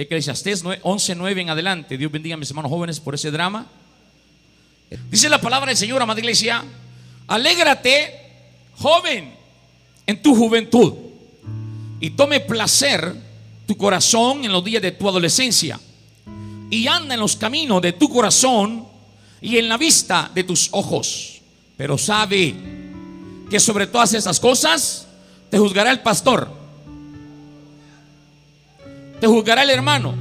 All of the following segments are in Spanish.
Eclesiastés 11.9 en adelante. Dios bendiga a mis hermanos jóvenes por ese drama. Dice la palabra del Señor, amada iglesia, alégrate, joven, en tu juventud y tome placer tu corazón en los días de tu adolescencia y anda en los caminos de tu corazón y en la vista de tus ojos. Pero sabe que sobre todas esas cosas te juzgará el pastor, te juzgará el hermano,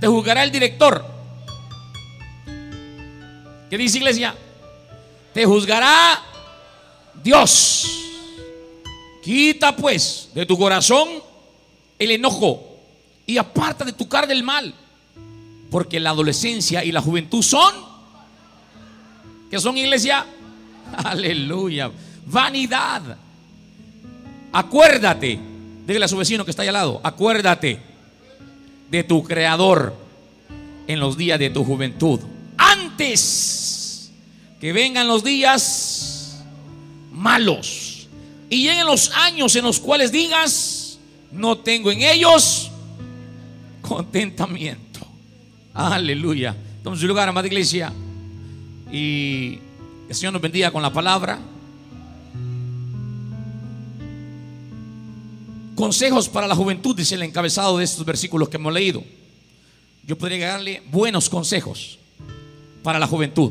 te juzgará el director. ¿Qué dice iglesia? Te juzgará Dios. Quita pues de tu corazón el enojo y aparta de tu cara del mal, porque la adolescencia y la juventud son, ¿qué son iglesia? Aleluya, vanidad. Acuérdate, dígale a su vecino que está ahí al lado, acuérdate de tu creador en los días de tu juventud, antes que vengan los días malos y lleguen los años en los cuales digas, no tengo en ellos contentamiento. Aleluya. Toma su lugar, amada iglesia. Y el Señor nos bendiga con la palabra. Consejos para la juventud, dice el encabezado de estos versículos que hemos leído. Yo podría darle buenos consejos para la juventud.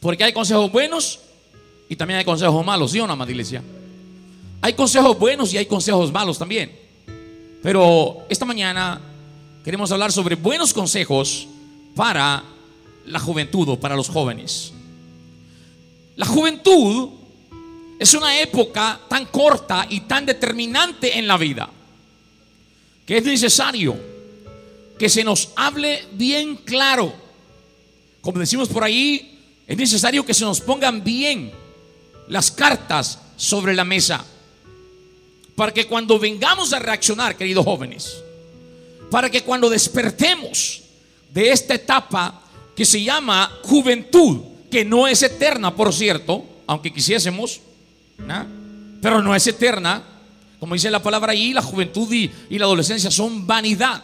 Porque hay consejos buenos y también hay consejos malos, ¿sí o no, amada iglesia? Hay consejos buenos y hay consejos malos también. Pero esta mañana queremos hablar sobre buenos consejos para la juventud o para los jóvenes. La juventud es una época tan corta y tan determinante en la vida que es necesario que se nos hable bien claro. Como decimos por ahí, es necesario que se nos pongan bien las cartas sobre la mesa para que cuando vengamos a reaccionar, queridos jóvenes, para que cuando despertemos de esta etapa que se llama juventud, que no es eterna, por cierto, aunque quisiésemos, pero no es eterna, como dice la palabra ahí, la juventud y, la adolescencia son vanidad.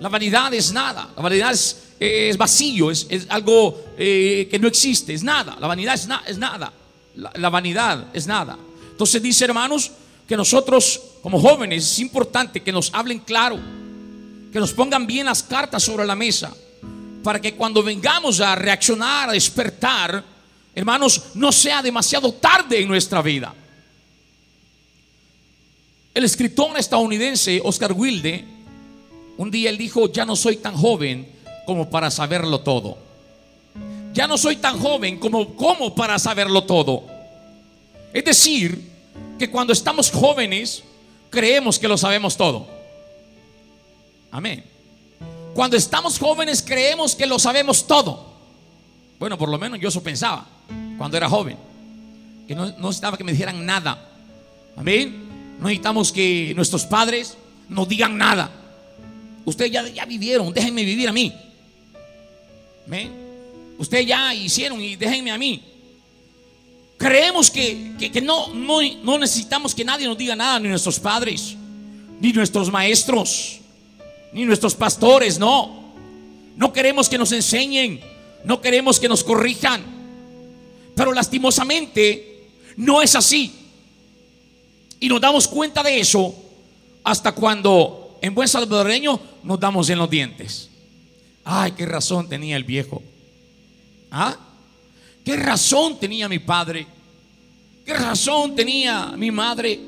La vanidad es nada, la vanidad es, vacío, es, algo eh, que no existe, es nada, la vanidad es, es nada, la vanidad es nada. Entonces dice hermanos, que nosotros como jóvenes es importante que nos hablen claro, que nos pongan bien las cartas sobre la mesa, para que cuando vengamos a reaccionar, a despertar, hermanos, no sea demasiado tarde en nuestra vida. El escritor estadounidense Oscar Wilde, un día él dijo, ya no soy tan joven como para saberlo todo. Ya no soy tan joven como, como para saberlo todo. Es decir, que cuando estamos jóvenes creemos que lo sabemos todo. Amén. Cuando estamos jóvenes creemos que lo sabemos todo. Bueno, por lo menos yo eso pensaba cuando era joven. Que no, necesitaba que me dijeran nada. Amén. No necesitamos que nuestros padres nos digan nada. Ustedes ya, ya vivieron, déjenme vivir a mí. Amén. Ustedes ya hicieron y déjenme a mí. Creemos que, no, no, necesitamos que nadie nos diga nada, ni nuestros padres, ni nuestros maestros, ni nuestros pastores, no. No queremos que nos enseñen, no queremos que nos corrijan. Pero lastimosamente no es así. Y nos damos cuenta de eso hasta cuando en buen salvadoreño nos damos en los dientes. Ay, qué razón tenía el viejo. ¿Ah? ¿Qué razón tenía mi padre? ¿Qué razón tenía mi madre?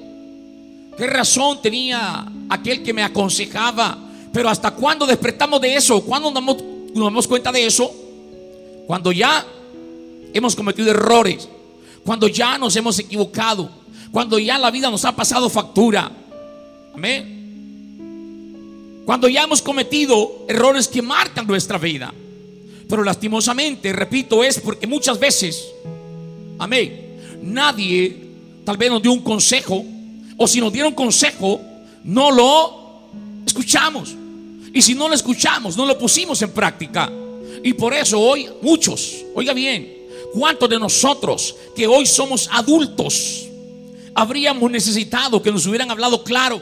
¿Qué razón tenía aquel que me aconsejaba? Pero ¿hasta cuándo despertamos de eso? ¿Cuándo nos damos, nos damos cuenta de eso? Cuando ya hemos cometido errores, cuando ya nos hemos equivocado, cuando ya la vida nos ha pasado factura. Amén. Cuando ya hemos cometido errores que marcan nuestra vida. Pero lastimosamente, repito, es porque muchas veces, amén, nadie tal vez nos dio un consejo, o si nos dieron consejo, no lo escuchamos. Y si no lo escuchamos, no lo pusimos en práctica. Y por eso hoy muchos, oiga bien, ¿cuántos de nosotros que hoy somos adultos habríamos necesitado que nos hubieran hablado claro?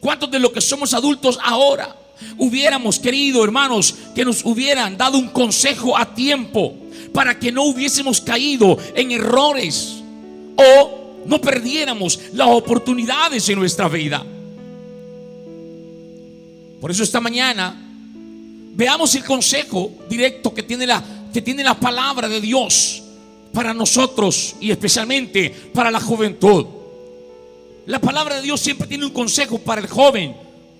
¿Cuántos de los que somos adultos ahora hubiéramos querido, hermanos, que nos hubieran dado un consejo a tiempo para que no hubiésemos caído en errores o no perdiéramos las oportunidades en nuestra vida? Por eso esta mañana veamos el consejo directo que tiene la, que tiene la palabra de Dios para nosotros y especialmente para la juventud. La palabra de Dios siempre tiene un consejo para el joven,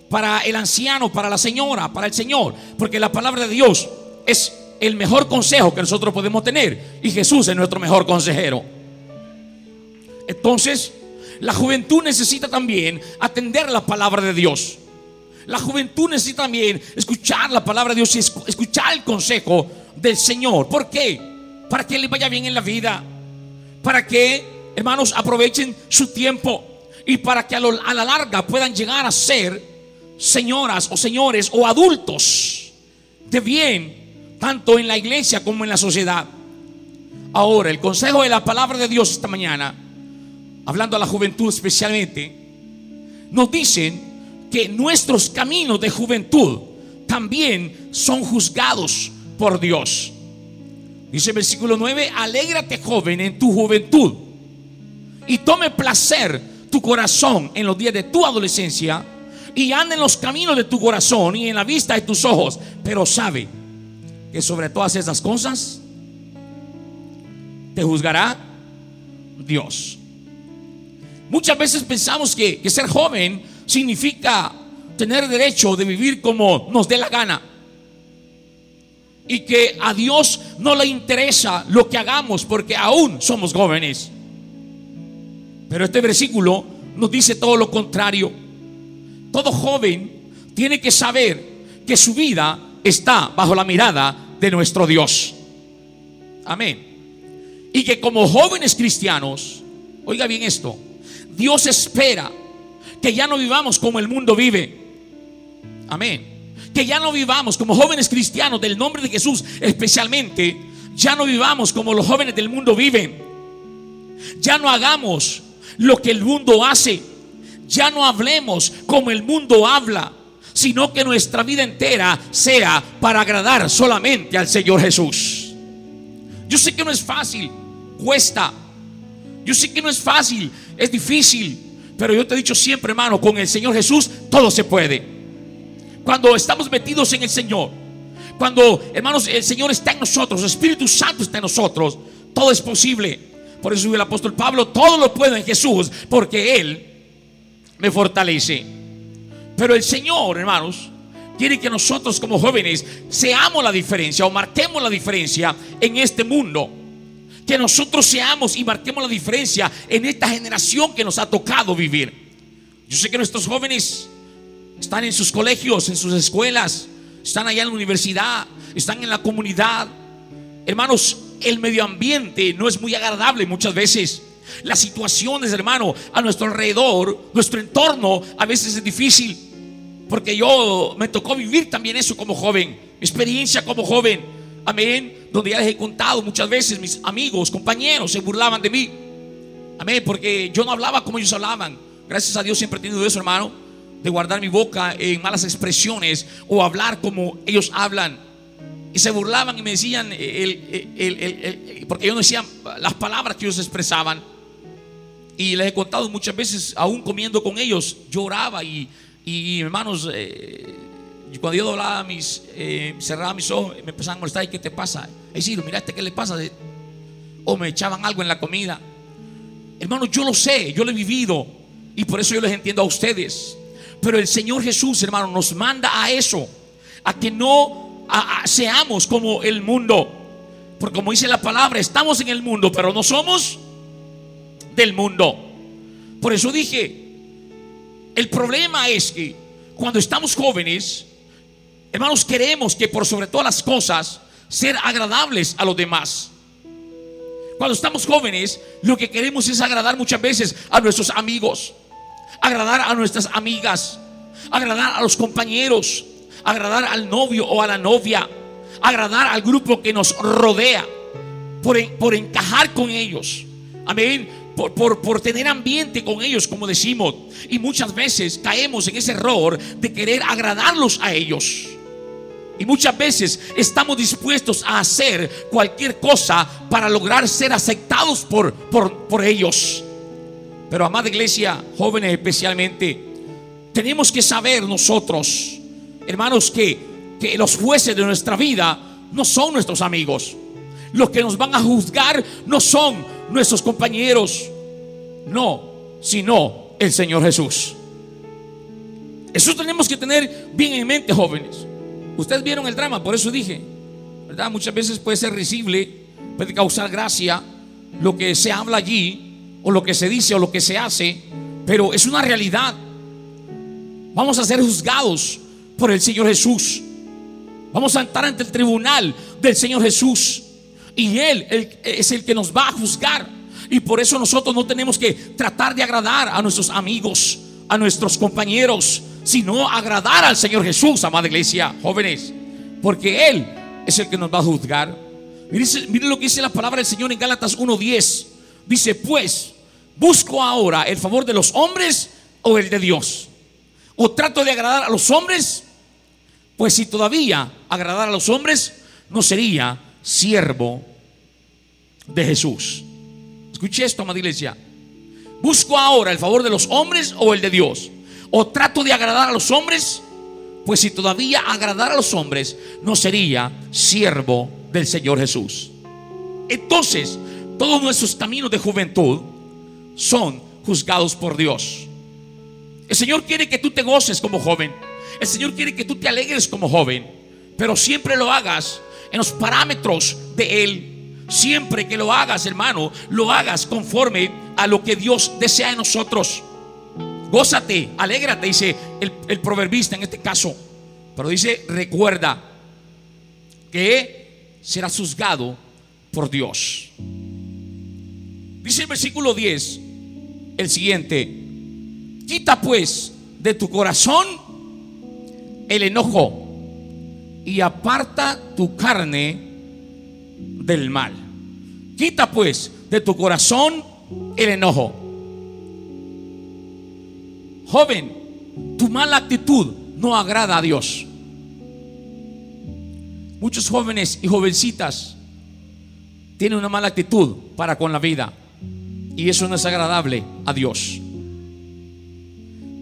para el anciano, para la señora, para el Señor, porque la palabra de Dios es el mejor consejo que nosotros podemos tener y Jesús es nuestro mejor consejero. Entonces, la juventud necesita también atender la palabra de Dios. La juventud necesita también escuchar la palabra de Dios y escuchar el consejo del Señor. ¿Por qué? Para que les vaya bien en la vida. Para que, hermanos, aprovechen su tiempo. Y para que a, la larga puedan llegar a ser señoras o señores o adultos de bien, tanto en la iglesia como en la sociedad. Ahora, el consejo de la palabra de Dios esta mañana, hablando a la juventud especialmente, nos dicen que nuestros caminos de juventud también son juzgados por Dios. Dice el versículo 9, alégrate joven en tu juventud y tome placer tu corazón en los días de tu adolescencia y anda en los caminos de tu corazón y en la vista de tus ojos, pero sabe que sobre todas esas cosas te juzgará Dios. Muchas veces pensamos que, que ser joven significa tener derecho de vivir como nos dé la gana. Y que a Dios no le interesa lo que hagamos porque aún somos jóvenes. Pero este versículo nos dice todo lo contrario. Todo joven tiene que saber que su vida está bajo la mirada de nuestro Dios. Amén. Y que como jóvenes cristianos, oiga bien esto, Dios espera que ya no vivamos como el mundo vive. Amén. Que ya no vivamos como jóvenes cristianos del nombre de Jesús, especialmente, ya no vivamos como los jóvenes del mundo viven. Ya no hagamos lo que el mundo hace. Ya no hablemos como el mundo habla, sino que nuestra vida entera sea para agradar solamente al Señor Jesús. Yo sé que no es fácil, cuesta. Yo sé que no es fácil, es difícil. Pero yo te he dicho siempre, hermano, con el Señor Jesús todo se puede. Cuando estamos metidos en el Señor, cuando, hermanos, el Señor está en nosotros, el Espíritu Santo está en nosotros, todo es posible. Por eso el apóstol Pablo, todo lo puedo en Jesús, porque Él me fortalece. Pero el Señor, hermanos, quiere que nosotros como jóvenes seamos la diferencia o marquemos la diferencia en este mundo que nosotros seamos y marquemos la diferencia en esta generación que nos ha tocado vivir. Yo sé que nuestros jóvenes están en sus colegios, en sus escuelas, están allá en la universidad, están en la comunidad. Hermanos, el medio ambiente no es muy agradable muchas veces. Las situaciones, hermano, a nuestro alrededor, nuestro entorno, a veces es difícil. Porque yo me tocó vivir también eso como joven, experiencia como joven. Amén donde ya les he contado muchas veces, mis amigos, compañeros se burlaban de mí. Amén, porque yo no hablaba como ellos hablaban. Gracias a Dios siempre he tenido eso, hermano, de guardar mi boca en malas expresiones o hablar como ellos hablan. Y se burlaban y me decían, porque yo no decía las palabras que ellos expresaban. Y les he contado muchas veces, aún comiendo con ellos, lloraba y, y hermanos, eh, y cuando yo doblaba mis, eh, cerraba mis ojos, me empezaban a molestar. ¿Y qué te pasa? Es decir, mira, este qué le pasa. O me echaban algo en la comida. Hermano, yo lo sé, yo lo he vivido. Y por eso yo les entiendo a ustedes. Pero el Señor Jesús, hermano, nos manda a eso. A que no seamos como el mundo. Porque como dice la palabra, estamos en el mundo, pero no somos del mundo. Por eso dije, el problema es que cuando estamos jóvenes, Hermanos, queremos que por sobre todas las cosas ser agradables a los demás. Cuando estamos jóvenes, lo que queremos es agradar muchas veces a nuestros amigos, agradar a nuestras amigas, agradar a los compañeros, agradar al novio o a la novia, agradar al grupo que nos rodea, por, por encajar con ellos. Amén. por, por, por, tener ambiente con ellos, como decimos. Y muchas veces caemos en ese error de querer agradarlos a ellos. Y muchas veces estamos dispuestos a hacer cualquier cosa para lograr ser aceptados por, por, por ellos. Pero amada iglesia, jóvenes especialmente, tenemos que saber nosotros, hermanos, que, que los jueces de nuestra vida no son nuestros amigos. Los que nos van a juzgar no son nuestros compañeros, no, sino el Señor Jesús. Eso tenemos que tener bien en mente, jóvenes. Ustedes vieron el drama, por eso dije, ¿verdad? Muchas veces puede ser risible, puede causar gracia lo que se habla allí, o lo que se dice, o lo que se hace, pero es una realidad. Vamos a ser juzgados por el Señor Jesús. Vamos a estar ante el tribunal del Señor Jesús. Y Él es el que nos va a juzgar. Y por eso nosotros no tenemos que tratar de agradar a nuestros amigos, a nuestros compañeros, sino agradar al Señor Jesús, amada iglesia, jóvenes. Porque Él es el que nos va a juzgar. Miren, lo que dice la palabra del Señor en Gálatas 1.10. Dice, pues, busco ahora el favor de los hombres o el de Dios. O trato de agradar a los hombres, pues si todavía agradar a los hombres, no sería siervo de Jesús. Escuche esto, amada iglesia. Busco ahora el favor de los hombres o el de Dios. O trato de agradar a los hombres, pues si todavía agradar a los hombres, no sería siervo del Señor Jesús. Entonces, todos nuestros caminos de juventud son juzgados por Dios. El Señor quiere que tú te goces como joven. El Señor quiere que tú te alegres como joven. Pero siempre lo hagas en los parámetros de Él. Siempre que lo hagas, hermano, lo hagas conforme a lo que Dios desea en nosotros. Gózate, alégrate, dice el, el proverbista en este caso. Pero dice, recuerda que serás juzgado por Dios. Dice el versículo 10, el siguiente, quita pues de tu corazón el enojo y aparta tu carne del mal. Quita pues de tu corazón el enojo. Joven, tu mala actitud no agrada a Dios. Muchos jóvenes y jovencitas tienen una mala actitud para con la vida. Y eso no es agradable a Dios.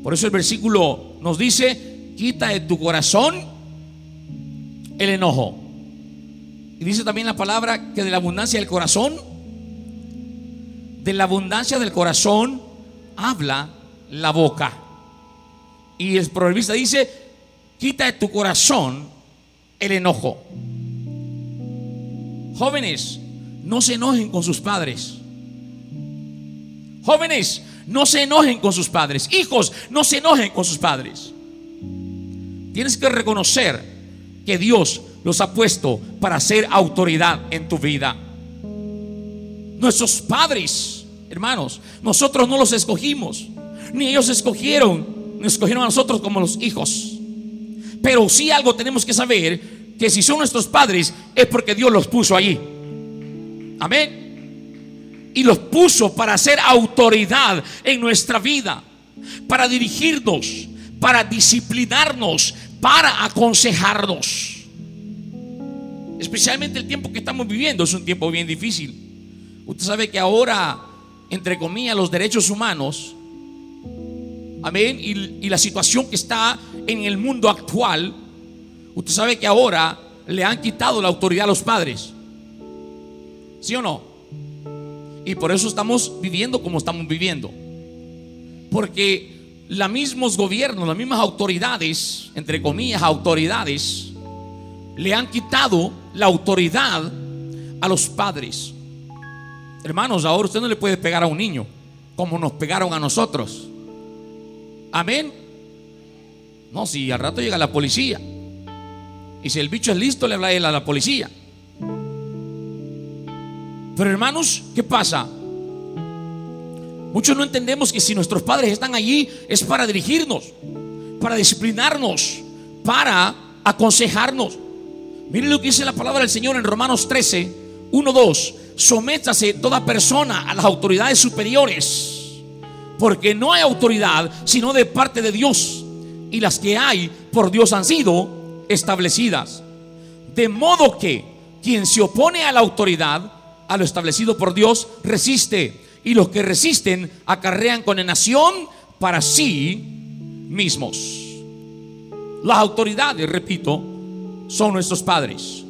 Por eso el versículo nos dice, quita de tu corazón el enojo. Y dice también la palabra que de la abundancia del corazón, de la abundancia del corazón habla la boca. Y el proverbista dice, quita de tu corazón el enojo. Jóvenes, no se enojen con sus padres. Jóvenes, no se enojen con sus padres. Hijos, no se enojen con sus padres. Tienes que reconocer que Dios los ha puesto para ser autoridad en tu vida. Nuestros padres, hermanos, nosotros no los escogimos, ni ellos escogieron, nos escogieron a nosotros como los hijos. Pero sí algo tenemos que saber, que si son nuestros padres es porque Dios los puso allí. Amén. Y los puso para ser autoridad en nuestra vida, para dirigirnos, para disciplinarnos, para aconsejarnos. Especialmente el tiempo que estamos viviendo es un tiempo bien difícil. Usted sabe que ahora, entre comillas, los derechos humanos, amén, y, la situación que está en el mundo actual, usted sabe que ahora le han quitado la autoridad a los padres. ¿Sí o no? Y por eso estamos viviendo como estamos viviendo. Porque los mismos gobiernos, las mismas autoridades, entre comillas, autoridades, le han quitado la autoridad a los padres. Hermanos, ahora usted no le puede pegar a un niño como nos pegaron a nosotros. Amén. No, si al rato llega la policía. Y si el bicho es listo, le habla él a la policía. Pero hermanos, ¿qué pasa? Muchos no entendemos que si nuestros padres están allí es para dirigirnos, para disciplinarnos, para aconsejarnos. Miren lo que dice la palabra del Señor en Romanos 13, 1, 2. sométase toda persona a las autoridades superiores, porque no hay autoridad sino de parte de Dios, y las que hay por Dios han sido establecidas. De modo que quien se opone a la autoridad, a lo establecido por Dios, resiste, y los que resisten acarrean condenación para sí mismos. Las autoridades, repito, son nuestros padres.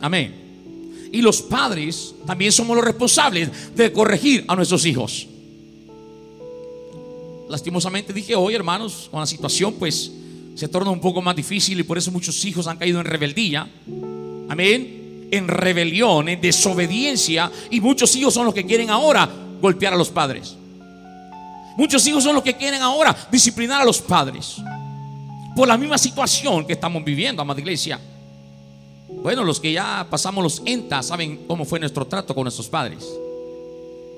Amén. Y los padres también somos los responsables de corregir a nuestros hijos. Lastimosamente dije hoy, hermanos, con la situación pues se torna un poco más difícil y por eso muchos hijos han caído en rebeldía. Amén. En rebelión, en desobediencia. Y muchos hijos son los que quieren ahora golpear a los padres. Muchos hijos son los que quieren ahora disciplinar a los padres. Por la misma situación que estamos viviendo, amada iglesia. Bueno, los que ya pasamos los ENTA saben cómo fue nuestro trato con nuestros padres.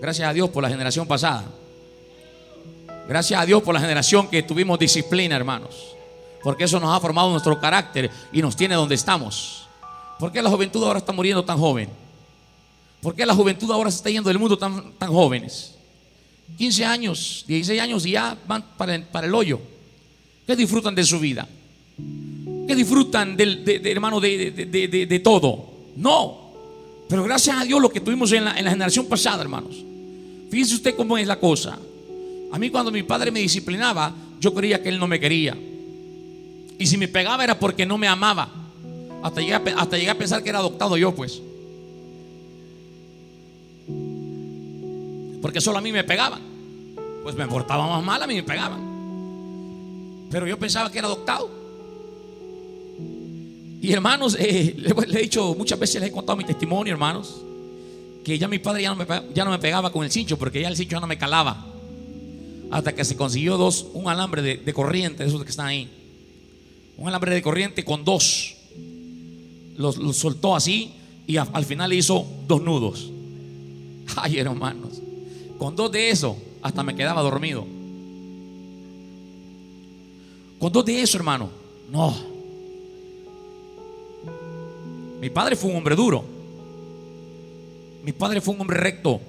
Gracias a Dios por la generación pasada. Gracias a Dios por la generación que tuvimos disciplina, hermanos. Porque eso nos ha formado nuestro carácter y nos tiene donde estamos. ¿Por qué la juventud ahora está muriendo tan joven? ¿Por qué la juventud ahora se está yendo del mundo tan, tan jóvenes? 15 años, 16 años y ya van para el, para el hoyo. ¿Qué disfrutan de su vida? que disfrutan del, de, hermano de, todo. No. Pero gracias a Dios lo que tuvimos en la, en la generación pasada, hermanos. Fíjese usted cómo es la cosa. A mí cuando mi padre me disciplinaba, yo creía que él no me quería. Y si me pegaba era porque no me amaba. Hasta llegué a, hasta llegué a pensar que era adoptado yo, pues. Porque solo a mí me pegaban. Pues me portaba más mal, a mí me pegaban. Pero yo pensaba que era adoptado. Y hermanos, eh, le, he dicho muchas veces, les he contado mi testimonio, hermanos, que ya mi padre ya no, me, ya no me pegaba con el cincho, porque ya el cincho ya no me calaba. Hasta que se consiguió dos, un alambre de, corriente, esos que están ahí. Un alambre de corriente con dos. Los, soltó así y al final hizo dos nudos. Ay, hermanos. Con dos de eso, hasta me quedaba dormido. Con dos de eso, hermano. No. Mi padre fue un hombre duro. Mi padre fue un hombre recto,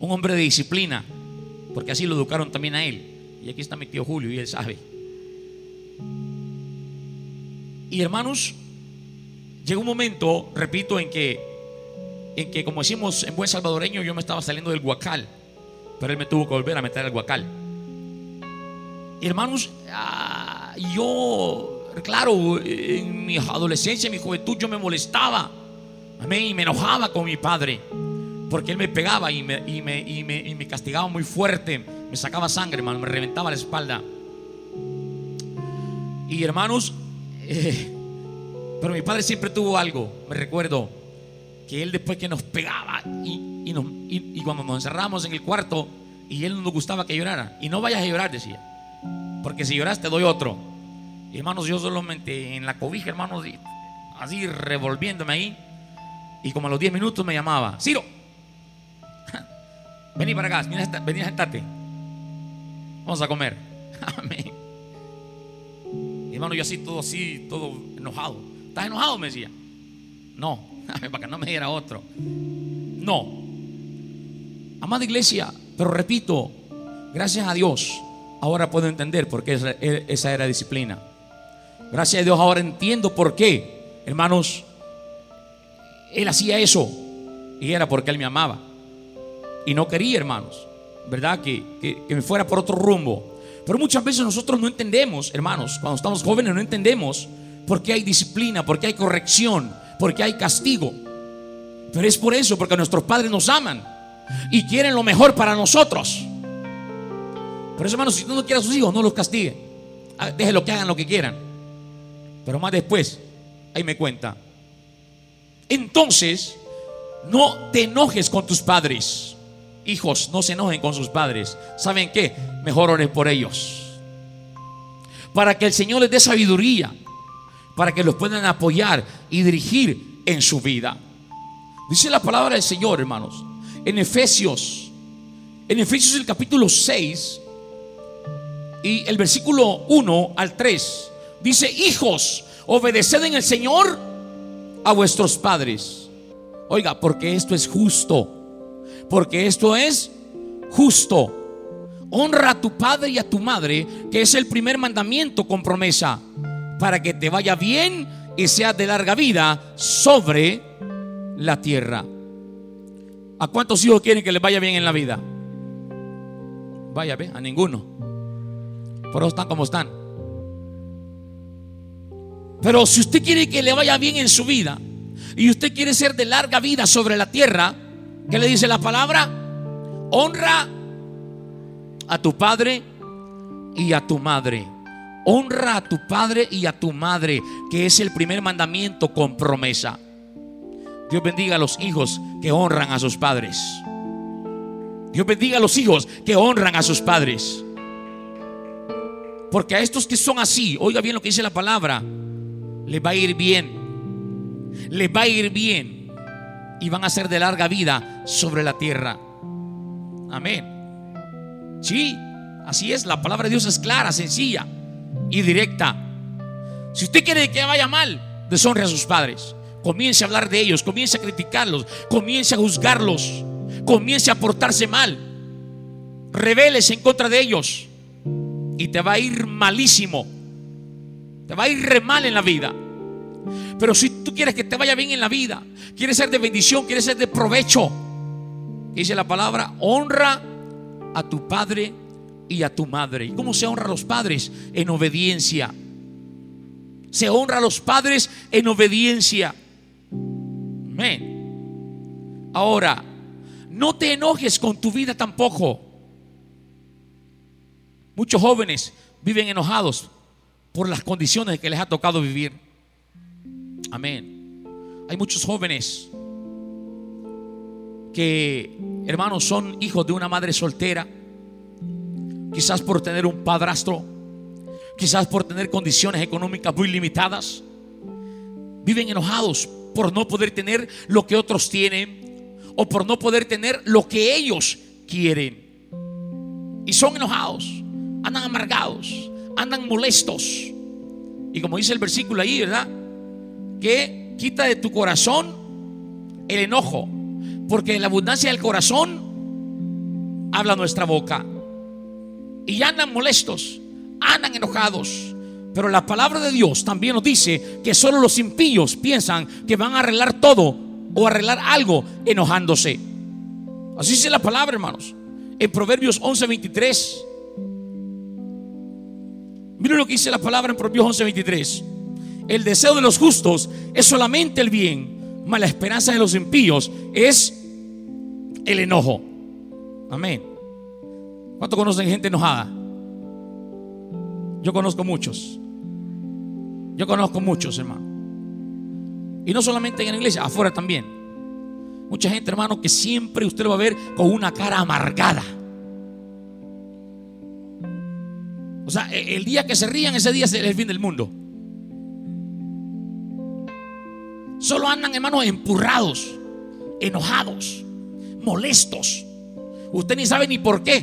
un hombre de disciplina, porque así lo educaron también a él. Y aquí está mi tío Julio y él sabe. Y hermanos, llegó un momento, repito, en que, en que como decimos en buen salvadoreño, yo me estaba saliendo del guacal, pero él me tuvo que volver a meter al guacal. Hermanos, ah, yo claro, en mi adolescencia, en mi juventud, yo me molestaba. Amén. Y me enojaba con mi padre. Porque él me pegaba y me, y me, y me, y me castigaba muy fuerte. Me sacaba sangre, hermano. Me reventaba la espalda. Y hermanos, eh, pero mi padre siempre tuvo algo. Me recuerdo que él después que nos pegaba y, y, nos, y, cuando nos encerramos en el cuarto y él no nos gustaba que llorara. Y no vayas a llorar, decía. Porque si lloras te doy otro. Hermanos, yo solamente en la cobija, hermanos, así revolviéndome ahí. Y como a los 10 minutos me llamaba, Ciro, vení para acá, vení a sentarte. Vamos a comer. Amén. Hermano, yo así, todo así, todo enojado. ¿Estás enojado? Me decía. No, para que no me diera otro. No. Amada iglesia, pero repito, gracias a Dios, ahora puedo entender por qué esa era disciplina. Gracias a Dios ahora entiendo por qué, hermanos, Él hacía eso. Y era porque Él me amaba. Y no quería, hermanos, ¿verdad? Que, que, me fuera por otro rumbo. Pero muchas veces nosotros no entendemos, hermanos, cuando estamos jóvenes no entendemos por qué hay disciplina, por qué hay corrección, por qué hay castigo. Pero es por eso, porque nuestros padres nos aman y quieren lo mejor para nosotros. Por eso, hermanos, si tú no quieres a sus hijos, no los castigue. Ah, Déjenlo que hagan lo que quieran. Pero más después, ahí me cuenta. Entonces, no te enojes con tus padres. Hijos, no se enojen con sus padres. ¿Saben qué? Mejor oren por ellos. Para que el Señor les dé sabiduría. Para que los puedan apoyar y dirigir en su vida. Dice la palabra del Señor, hermanos. En Efesios. En Efesios el capítulo 6. Y el versículo 1 al 3. Dice, hijos, obedeced en el Señor a vuestros padres. Oiga, porque esto es justo. Porque esto es justo. Honra a tu padre y a tu madre, que es el primer mandamiento con promesa, para que te vaya bien y seas de larga vida sobre la tierra. ¿A cuántos hijos quieren que les vaya bien en la vida? Vaya, ve, a ninguno. Por eso están como están. Pero si usted quiere que le vaya bien en su vida y usted quiere ser de larga vida sobre la tierra, ¿qué le dice la palabra? Honra a tu padre y a tu madre. Honra a tu padre y a tu madre, que es el primer mandamiento con promesa. Dios bendiga a los hijos que honran a sus padres. Dios bendiga a los hijos que honran a sus padres. Porque a estos que son así, oiga bien lo que dice la palabra, les va a ir bien. Les va a ir bien. Y van a ser de larga vida sobre la tierra. Amén. Sí, así es. La palabra de Dios es clara, sencilla y directa. Si usted quiere que vaya mal, deshonre a sus padres. Comience a hablar de ellos, comience a criticarlos, comience a juzgarlos, comience a portarse mal. Rebeles en contra de ellos y te va a ir malísimo. Te va a ir re mal en la vida. Pero si tú quieres que te vaya bien en la vida, quieres ser de bendición, quieres ser de provecho, dice la palabra, honra a tu padre y a tu madre. ¿Y cómo se honra a los padres? En obediencia. Se honra a los padres en obediencia. Ahora, no te enojes con tu vida tampoco. Muchos jóvenes viven enojados por las condiciones que les ha tocado vivir. Amén. Hay muchos jóvenes que, hermanos, son hijos de una madre soltera. Quizás por tener un padrastro. Quizás por tener condiciones económicas muy limitadas. Viven enojados por no poder tener lo que otros tienen o por no poder tener lo que ellos quieren. Y son enojados, andan amargados, andan molestos. Y como dice el versículo ahí, ¿verdad? Que quita de tu corazón el enojo, porque en la abundancia del corazón habla nuestra boca. Y andan molestos, andan enojados, pero la palabra de Dios también nos dice que solo los impíos piensan que van a arreglar todo o arreglar algo enojándose. Así dice la palabra, hermanos. En Proverbios 11:23. Miren lo que dice la palabra en Proverbios 11:23. El deseo de los justos es solamente el bien, mas la esperanza de los impíos es el enojo. Amén. ¿Cuánto conocen gente enojada? Yo conozco muchos. Yo conozco muchos, hermano. Y no solamente en la iglesia, afuera también. Mucha gente, hermano, que siempre usted lo va a ver con una cara amargada. O sea, e, el día que se rían, ese día es el fin del mundo. Solo andan, hermanos, empurrados, enojados, molestos. Usted ni sabe ni por qué.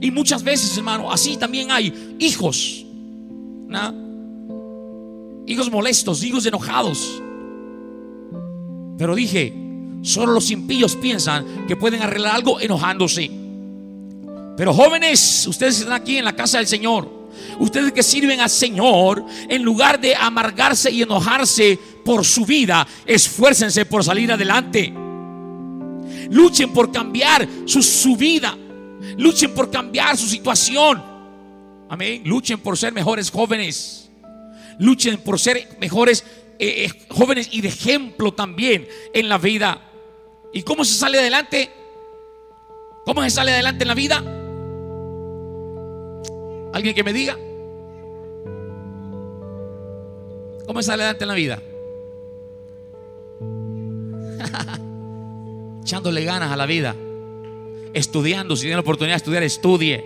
Y muchas veces, hermano, así también hay hijos. ¿no? hijos molestos, hijos enojados. Pero dije, solo los impíos piensan que pueden arreglar algo enojándose. Pero jóvenes, ustedes están aquí en la casa del Señor. Ustedes que sirven al Señor, en lugar de amargarse y enojarse por su vida, esfuércense por salir adelante. Luchen por cambiar su, vida. Luchen por cambiar su situación. Amén. Luchen por ser mejores jóvenes luchen por ser mejores eh, eh, jóvenes y de ejemplo también en la vida. ¿Y cómo se sale adelante? ¿Cómo se sale adelante en la vida? ¿Alguien que me diga? ¿Cómo se sale adelante en la vida? Echándole ganas a la vida. Estudiando, si tiene la oportunidad de estudiar, estudie.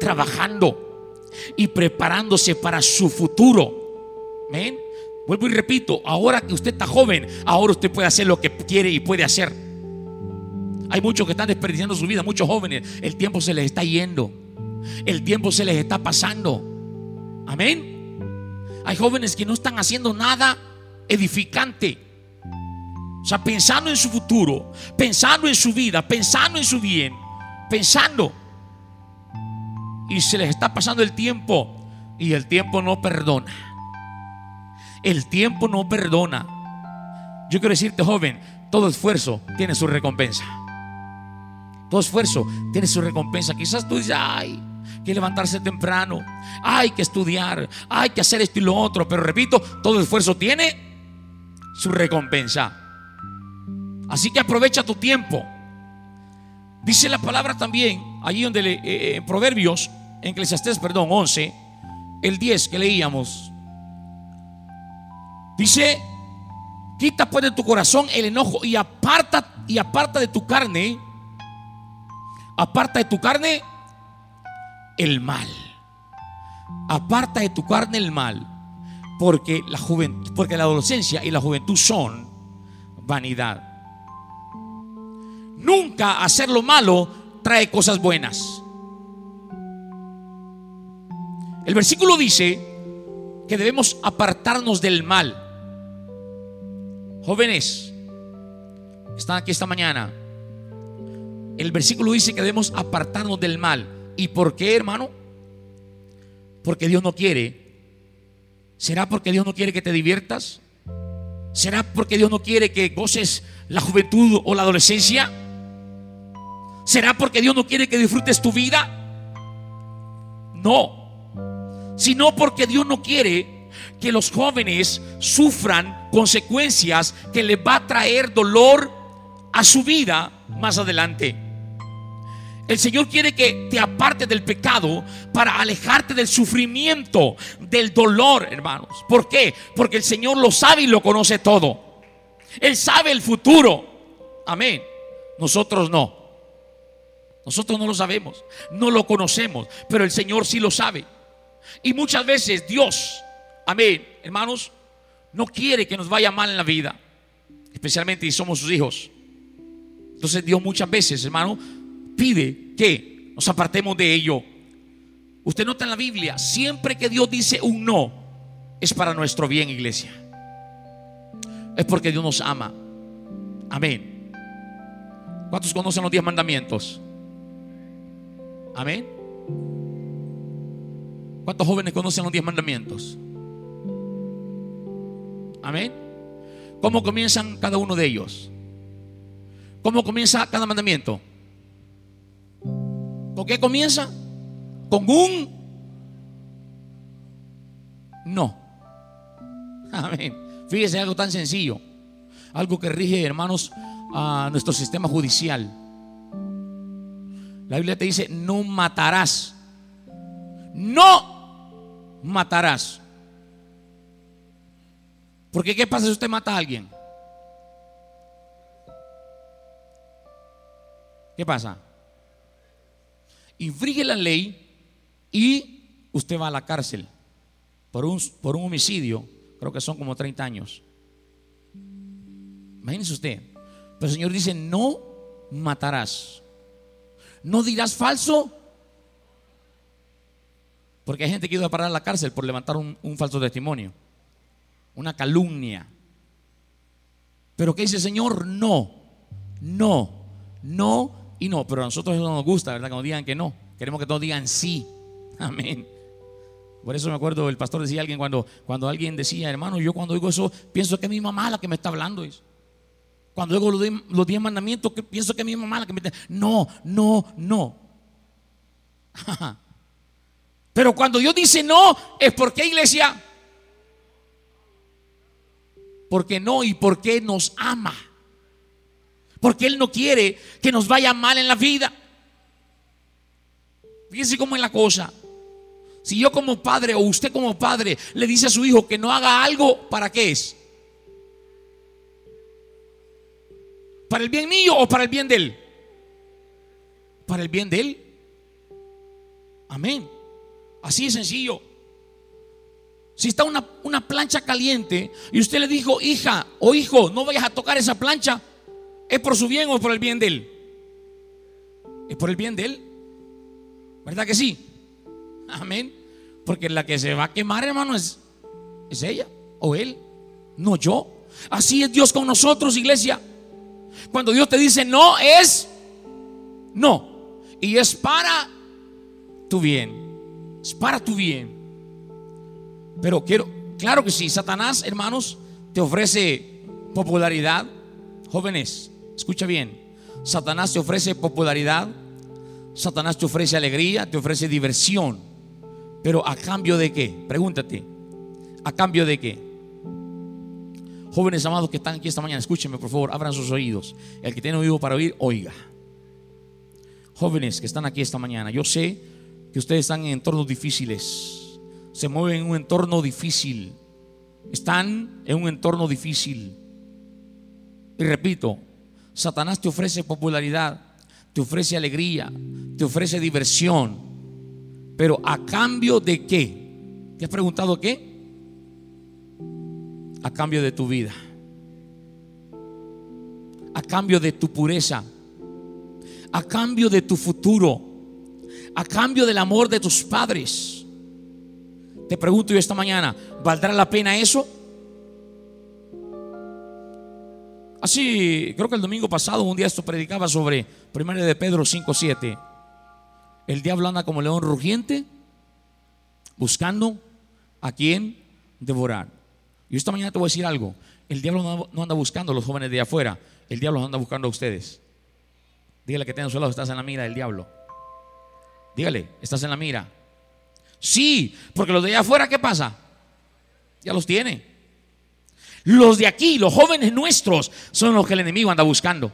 Trabajando y preparándose para su futuro. ¿Ven? Vuelvo y repito, ahora que usted está joven, ahora usted puede hacer lo que quiere y puede hacer. Hay muchos que están desperdiciando su vida, muchos jóvenes. El tiempo se les está yendo. El tiempo se les está pasando. Amén. Hay jóvenes que no están haciendo nada edificante. O sea, pensando en su futuro, pensando en su vida, pensando en su bien, pensando. Y se les está pasando el tiempo y el tiempo no perdona. El tiempo no perdona. Yo quiero decirte, joven, todo esfuerzo tiene su recompensa. Todo esfuerzo tiene su recompensa. Quizás tú dices, ay, que levantarse temprano, hay que estudiar, hay que hacer esto y lo otro. Pero repito, todo esfuerzo tiene su recompensa. Así que aprovecha tu tiempo. Dice la palabra también, allí donde le, eh, en Proverbios, en Eclesiastés, perdón, 11, el 10 que leíamos. Dice, quita pues de tu corazón el enojo y aparta y aparta de tu carne, aparta de tu carne el mal. Aparta de tu carne el mal, porque la juventud, porque la adolescencia y la juventud son vanidad. Nunca hacer lo malo trae cosas buenas. El versículo dice que debemos apartarnos del mal. Jóvenes, están aquí esta mañana. El versículo dice que debemos apartarnos del mal. ¿Y por qué, hermano? Porque Dios no quiere. ¿Será porque Dios no quiere que te diviertas? ¿Será porque Dios no quiere que goces la juventud o la adolescencia? ¿Será porque Dios no quiere que disfrutes tu vida? No. Sino porque Dios no quiere que los jóvenes sufran consecuencias que les va a traer dolor a su vida más adelante. El Señor quiere que te apartes del pecado para alejarte del sufrimiento, del dolor, hermanos. ¿Por qué? Porque el Señor lo sabe y lo conoce todo. Él sabe el futuro. Amén. Nosotros no. Nosotros no lo sabemos, no lo conocemos, pero el Señor sí lo sabe. Y muchas veces Dios, amén, hermanos, no quiere que nos vaya mal en la vida, especialmente si somos sus hijos. Entonces Dios muchas veces, hermano, pide que nos apartemos de ello. Usted nota en la Biblia, siempre que Dios dice un no, es para nuestro bien, iglesia. Es porque Dios nos ama. Amén. ¿Cuántos conocen los diez mandamientos? Amén. ¿Cuántos jóvenes conocen los diez mandamientos? Amén. ¿Cómo comienzan cada uno de ellos? ¿Cómo comienza cada mandamiento? ¿Con qué comienza? Con un no. Amén. Fíjese algo tan sencillo. Algo que rige, hermanos, a nuestro sistema judicial. La Biblia te dice, no matarás. No matarás. Porque ¿qué pasa si usted mata a alguien? ¿Qué pasa? Infringe la ley y usted va a la cárcel por un, por un homicidio. Creo que son como 30 años. Imagínese usted. Pero el Señor dice, no matarás. No dirás falso. Porque hay gente que iba a parar a la cárcel por levantar un, falso testimonio. Una calumnia. Pero ¿qué dice el Señor? No, no, no y no. Pero a nosotros eso no nos gusta, ¿verdad? Que nos digan que no. Queremos que todos digan sí. Amén. Por eso me acuerdo, el pastor decía alguien cuando, cuando alguien decía, hermano, yo cuando digo eso, pienso que es mi mamá la que me está hablando. Eso. Cuando digo los diez mandamientos, pienso que es mi mamá la que me está... No, no, no. Pero cuando Dios dice no, es porque iglesia. Porque no y porque nos ama. Porque Él no quiere que nos vaya mal en la vida. Fíjense cómo es la cosa. Si yo como padre o usted como padre le dice a su hijo que no haga algo, ¿para qué es? ¿Para el bien mío o para el bien de él? Para el bien de él. Amén. Así de sencillo. Si está una, una, plancha caliente y usted le dijo, hija o hijo, no vayas a tocar esa plancha, ¿Es por su bien o por el bien de él? ¿Es por el bien de él? ¿Verdad que sí? Amén. Porque la que se va a quemar, hermano, es, es ella o él, no yo. Así es Dios con nosotros, iglesia. Cuando Dios te dice no, es no. Y es para tu bien. Es para tu bien. Pero quiero, claro que sí, Satanás, hermanos, te ofrece popularidad. Jóvenes, escucha bien. Satanás te ofrece popularidad. Satanás te ofrece alegría, te ofrece diversión. Pero a cambio de qué? Pregúntate. ¿A cambio de qué? Jóvenes amados que están aquí esta mañana, escúchenme por favor, abran sus oídos. El que tiene oído para oír, oiga. Jóvenes que están aquí esta mañana, yo sé que ustedes están en entornos difíciles, se mueven en un entorno difícil, están en un entorno difícil. Y repito, Satanás te ofrece popularidad, te ofrece alegría, te ofrece diversión, pero a cambio de qué? ¿Te has preguntado qué? A cambio de tu vida, a cambio de tu pureza, a cambio de tu futuro, a cambio del amor de tus padres. Te pregunto yo esta mañana, ¿valdrá la pena eso? Así, creo que el domingo pasado, un día esto predicaba sobre 1 de Pedro 5:7. El diablo anda como león rugiente, buscando a quien devorar. Y esta mañana te voy a decir algo. El diablo no, anda buscando a los jóvenes de afuera. El diablo anda buscando a ustedes. Dígale que tenga su lado, estás en la mira del diablo. Dígale, estás en la mira. Sí, porque los de allá afuera, ¿qué pasa? Ya los tiene. Los de aquí, los jóvenes nuestros, son los que el enemigo anda buscando.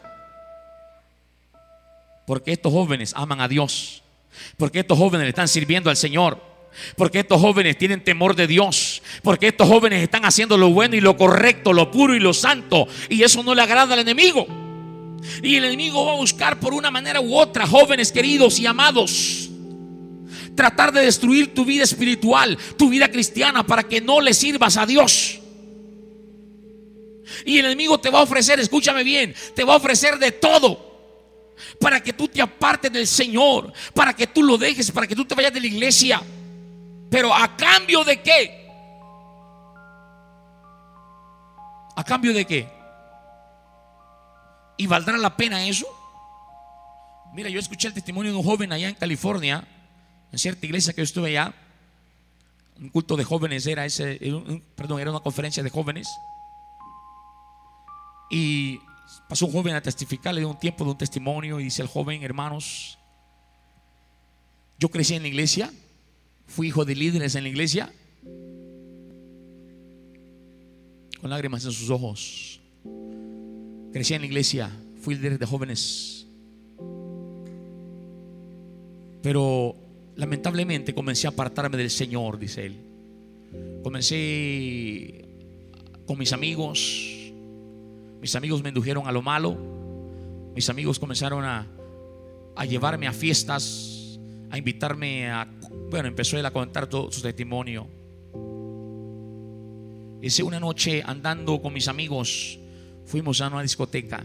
Porque estos jóvenes aman a Dios. Porque estos jóvenes le están sirviendo al Señor. Porque estos jóvenes tienen temor de Dios. Porque estos jóvenes están haciendo lo bueno y lo correcto, lo puro y lo santo. Y eso no le agrada al enemigo. Y el enemigo va a buscar por una manera u otra, jóvenes queridos y amados, tratar de destruir tu vida espiritual, tu vida cristiana, para que no le sirvas a Dios. Y el enemigo te va a ofrecer, escúchame bien, te va a ofrecer de todo para que tú te apartes del Señor, para que tú lo dejes, para que tú te vayas de la iglesia. Pero a cambio de qué? ¿A cambio de qué? ¿Y valdrá la pena eso? Mira, yo escuché el testimonio de un joven allá en California, en cierta iglesia que yo estuve allá. Un culto de jóvenes era ese, perdón, era una conferencia de jóvenes. Y pasó un joven a testificar, le dio un tiempo de un testimonio y dice el joven, hermanos, yo crecí en la iglesia, Fui hijo de líderes en la iglesia. Con lágrimas en sus ojos. Crecí en la iglesia. Fui líder de jóvenes. Pero lamentablemente comencé a apartarme del Señor, dice él. Comencé con mis amigos. Mis amigos me indujeron a lo malo. Mis amigos comenzaron a, a llevarme a fiestas, a invitarme a bueno, empezó él a contar todo su testimonio. Dice, una noche andando con mis amigos, fuimos a una discoteca.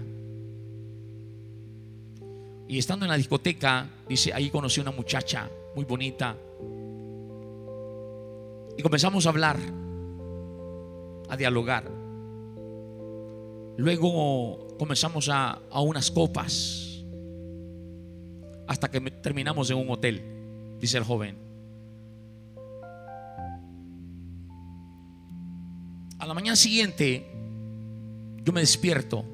Y estando en la discoteca, dice, ahí conocí una muchacha muy bonita. Y comenzamos a hablar, a dialogar. Luego comenzamos a, a unas copas, hasta que terminamos en un hotel, dice el joven. A la mañana siguiente, yo me despierto.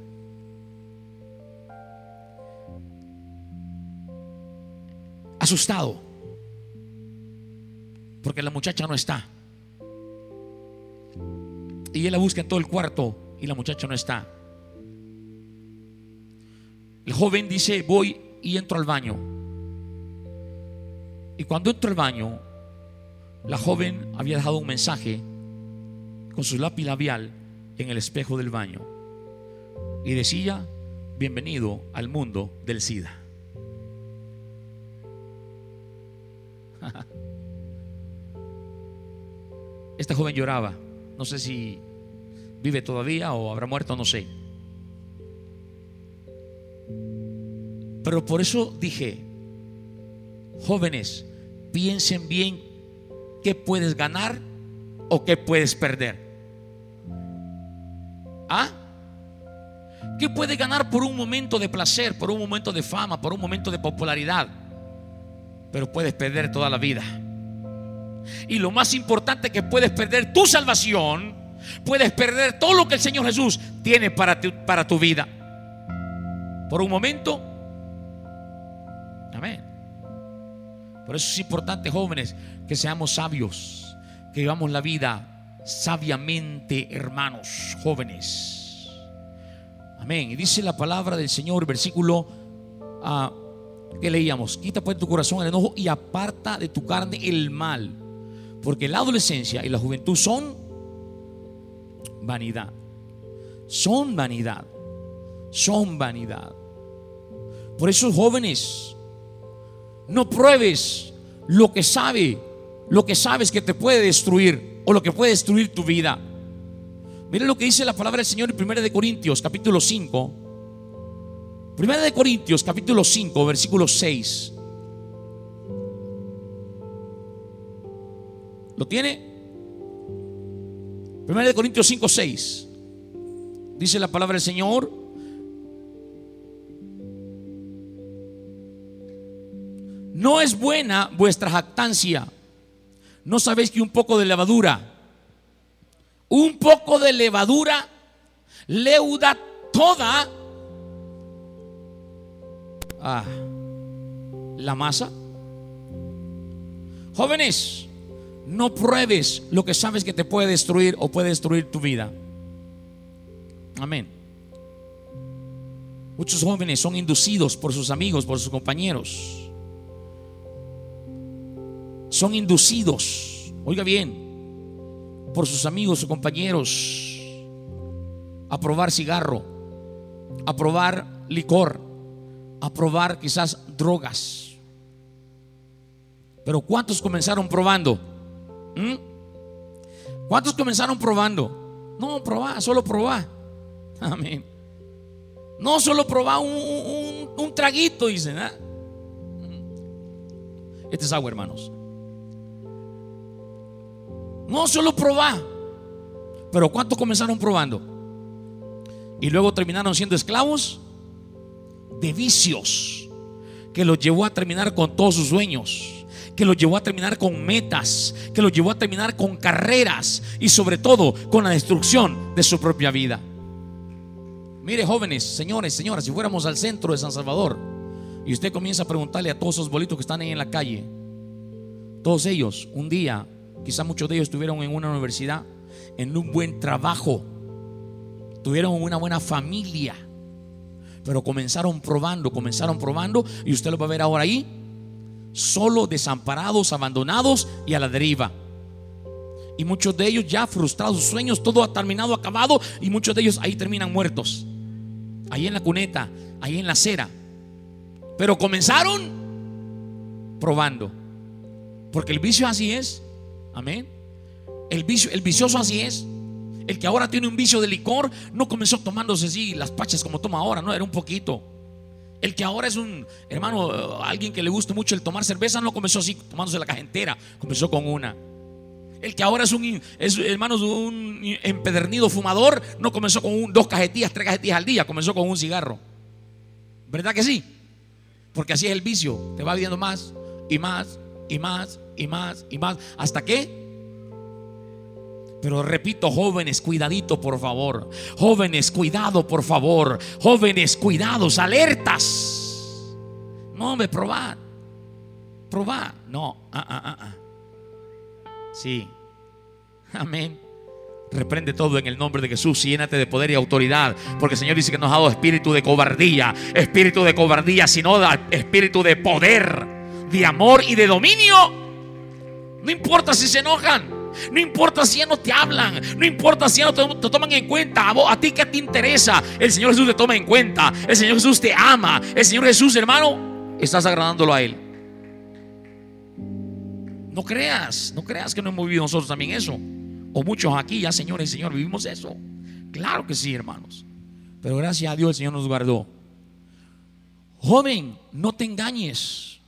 Asustado. Porque la muchacha no está. Y él la busca en todo el cuarto y la muchacha no está. El joven dice, voy y entro al baño. Y cuando entro al baño, la joven había dejado un mensaje con su lápiz labial en el espejo del baño y decía, bienvenido al mundo del SIDA. Esta joven lloraba, no sé si vive todavía o habrá muerto, no sé. Pero por eso dije, jóvenes, piensen bien qué puedes ganar o qué puedes perder. ¿Ah? ¿Qué puedes ganar por un momento de placer, por un momento de fama, por un momento de popularidad? Pero puedes perder toda la vida. Y lo más importante que puedes perder tu salvación, puedes perder todo lo que el Señor Jesús tiene para tu, para tu vida. Por un momento. Amén. Por eso es importante, jóvenes, que seamos sabios, que vivamos la vida sabiamente, hermanos, jóvenes. Amén. Y dice la palabra del Señor, versículo ah, que leíamos, quita pues tu corazón el enojo y aparta de tu carne el mal, porque la adolescencia y la juventud son vanidad, son vanidad, son vanidad. Por eso jóvenes, no pruebes lo que sabe, lo que sabes que te puede destruir o lo que puede destruir tu vida. Mire lo que dice la palabra del Señor en 1 de Corintios, capítulo 5. 1 de Corintios, capítulo 5, versículo 6. ¿Lo tiene? 1 de Corintios 5, 6. Dice la palabra del Señor. No es buena vuestra jactancia. No sabéis que un poco de levadura, un poco de levadura leuda toda ah, la masa. Jóvenes, no pruebes lo que sabes que te puede destruir o puede destruir tu vida. Amén. Muchos jóvenes son inducidos por sus amigos, por sus compañeros son inducidos, oiga bien, por sus amigos o compañeros a probar cigarro, a probar licor, a probar quizás drogas. Pero ¿cuántos comenzaron probando? ¿Mm? ¿Cuántos comenzaron probando? No, probar, solo probar. Amén. No solo probar un, traguito, dicen. ¿ah? Este es agua, hermanos. No solo probar. Pero ¿cuántos comenzaron probando? Y luego terminaron siendo esclavos de vicios que los llevó a terminar con todos sus sueños, que los llevó a terminar con metas, que los llevó a terminar con carreras y sobre todo con la destrucción de su propia vida. Mire jóvenes, señores, señoras, si fuéramos al centro de San Salvador y usted comienza a preguntarle a todos esos bolitos que están ahí en la calle, todos ellos un día Quizá muchos de ellos estuvieron en una universidad, en un buen trabajo, tuvieron una buena familia, pero comenzaron probando, comenzaron probando y usted lo va a ver ahora ahí, solo desamparados, abandonados y a la deriva. Y muchos de ellos ya frustrados sus sueños, todo ha terminado, acabado y muchos de ellos ahí terminan muertos. Ahí en la cuneta, ahí en la acera. Pero comenzaron probando. Porque el vicio así es. Amén. El, vicio, el vicioso así es. El que ahora tiene un vicio de licor no comenzó tomándose así las pachas como toma ahora, no, era un poquito. El que ahora es un hermano, alguien que le gusta mucho el tomar cerveza, no comenzó así tomándose la caja entera, comenzó con una. El que ahora es un es, un empedernido fumador, no comenzó con dos cajetillas, tres cajetillas al día, comenzó con un cigarro. ¿Verdad que sí? Porque así es el vicio, te va viendo más y más y más y más y más. ¿Hasta qué? Pero repito, jóvenes, cuidadito, por favor. Jóvenes, cuidado, por favor. Jóvenes, cuidados, alertas. No, me probad. Probad. No. Ah, ah, ah, ah. Sí. Amén. Reprende todo en el nombre de Jesús. Llénate de poder y autoridad. Porque el Señor dice que nos ha dado espíritu de cobardía. Espíritu de cobardía, sino espíritu de poder, de amor y de dominio no importa si se enojan. No importa si ya no te hablan. No importa si ya no te, toman en cuenta. A, a ti que te interesa. El Señor Jesús te toma en cuenta. El Señor Jesús te ama. El Señor Jesús, hermano, estás agradándolo a Él. No creas. No creas que no hemos vivido nosotros también eso. O muchos aquí ya, Señor y Señor, vivimos eso. Claro que sí, hermanos. Pero gracias a Dios el Señor nos guardó. Joven, no te engañes.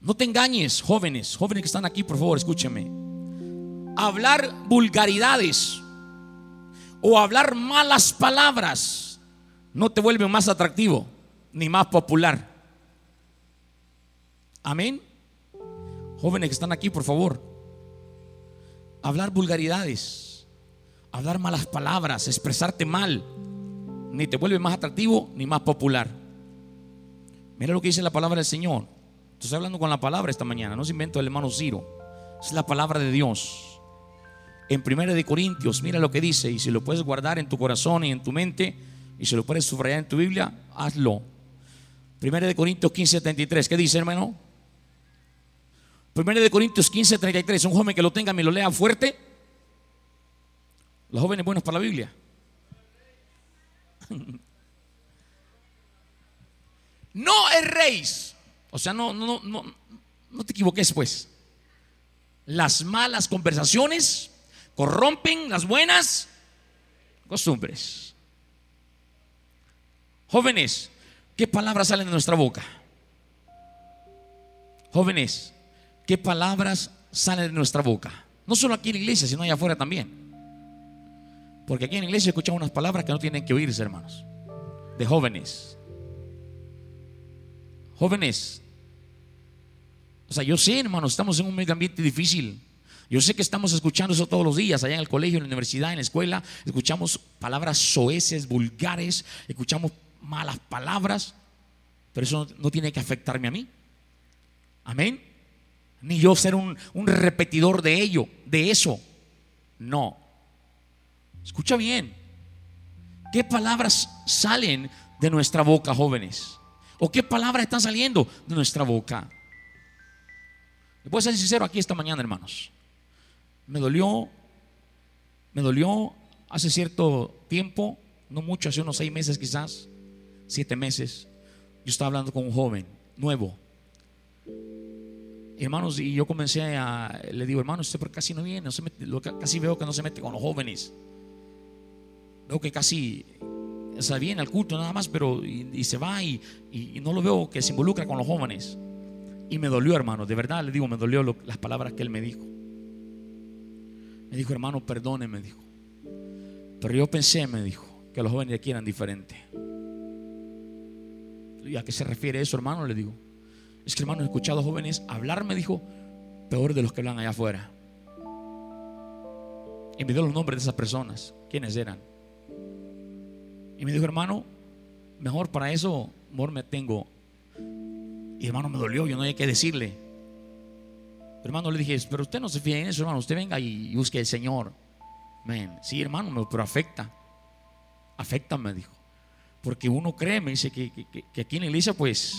No te engañes, jóvenes, jóvenes que están aquí, por favor, escúcheme. Hablar vulgaridades o hablar malas palabras no te vuelve más atractivo ni más popular. Amén. Jóvenes que están aquí, por favor. Hablar vulgaridades, hablar malas palabras, expresarte mal, ni te vuelve más atractivo ni más popular. Mira lo que dice la palabra del Señor. Estoy hablando con la palabra esta mañana, no se invento el hermano Ciro. Es la palabra de Dios. En Primera de Corintios, mira lo que dice, y si lo puedes guardar en tu corazón y en tu mente, y si lo puedes subrayar en tu Biblia, hazlo. Primera de Corintios 15, 73. ¿Qué dice, hermano? Primera de Corintios 15, 33. Un joven que lo tenga, me lo lea fuerte. Los jóvenes buenos para la Biblia. No erréis. O sea, no, no, no, no te equivoques, pues. Las malas conversaciones corrompen las buenas costumbres. Jóvenes, ¿qué palabras salen de nuestra boca? Jóvenes, ¿qué palabras salen de nuestra boca? No solo aquí en la iglesia, sino allá afuera también. Porque aquí en la iglesia escuchamos unas palabras que no tienen que oírse, hermanos. De jóvenes. Jóvenes. O sea, yo sé, hermanos, estamos en un medio ambiente difícil. Yo sé que estamos escuchando eso todos los días, allá en el colegio, en la universidad, en la escuela. Escuchamos palabras soeces, vulgares, escuchamos malas palabras. Pero eso no, tiene que afectarme a mí. Amén. Ni yo ser un, un repetidor de ello, de eso. No. Escucha bien. ¿Qué palabras salen de nuestra boca, jóvenes? ¿O qué palabras están saliendo de nuestra boca? Le puedo ser sincero aquí esta mañana, hermanos. Me dolió, me dolió hace cierto tiempo, no mucho, hace unos seis meses quizás, siete meses. Yo estaba hablando con un joven nuevo. hermanos, y yo comencé a, le digo, hermano, usted casi no viene, casi veo que no se mete con los jóvenes. Veo que casi se viene al culto nada más, pero y, se va y, no lo veo que se involucra con los jóvenes. Y me dolió, hermano, de verdad le digo, me dolió las palabras que él me dijo. Me dijo, hermano, perdone, me dijo. Pero yo pensé, me dijo, que los jóvenes de aquí eran diferentes. ¿Y a qué se refiere eso, hermano? Le digo. Es que, hermano, he escuchado jóvenes hablar, me dijo, peor de los que hablan allá afuera. Y me dio los nombres de esas personas. ¿Quiénes eran? Y me dijo, hermano, mejor para eso, amor, me tengo. Y hermano, me dolió, yo no hay que decirle. hermano, le dije, pero usted no se fíe en eso, hermano, usted venga y busque al Señor. Men, sí, hermano, pero afecta. Afecta, me dijo. Porque uno cree, me dice, que, aquí en la iglesia, pues,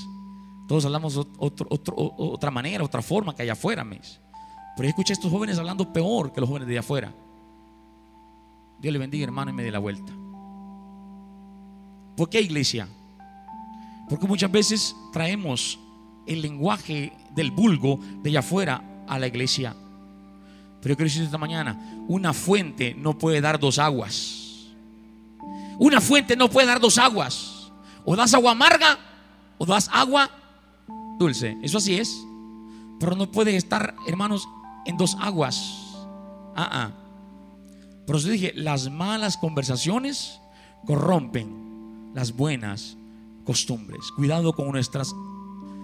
todos hablamos otro, otra manera, otra forma que allá afuera, me dice. Pero yo escuché a estos jóvenes hablando peor que los jóvenes de allá afuera. Dios le bendiga, hermano, y me dé la vuelta. ¿Por qué iglesia? Porque muchas veces traemos el lenguaje del vulgo de allá afuera a la iglesia. Pero yo quiero decir esta mañana, una fuente no puede dar dos aguas. Una fuente no puede dar dos aguas. O das agua amarga o das agua dulce. Eso así es. Pero no puede estar, hermanos, en dos aguas. Ah, ah. Por eso dije, las malas conversaciones corrompen las buenas costumbres. Cuidado con nuestras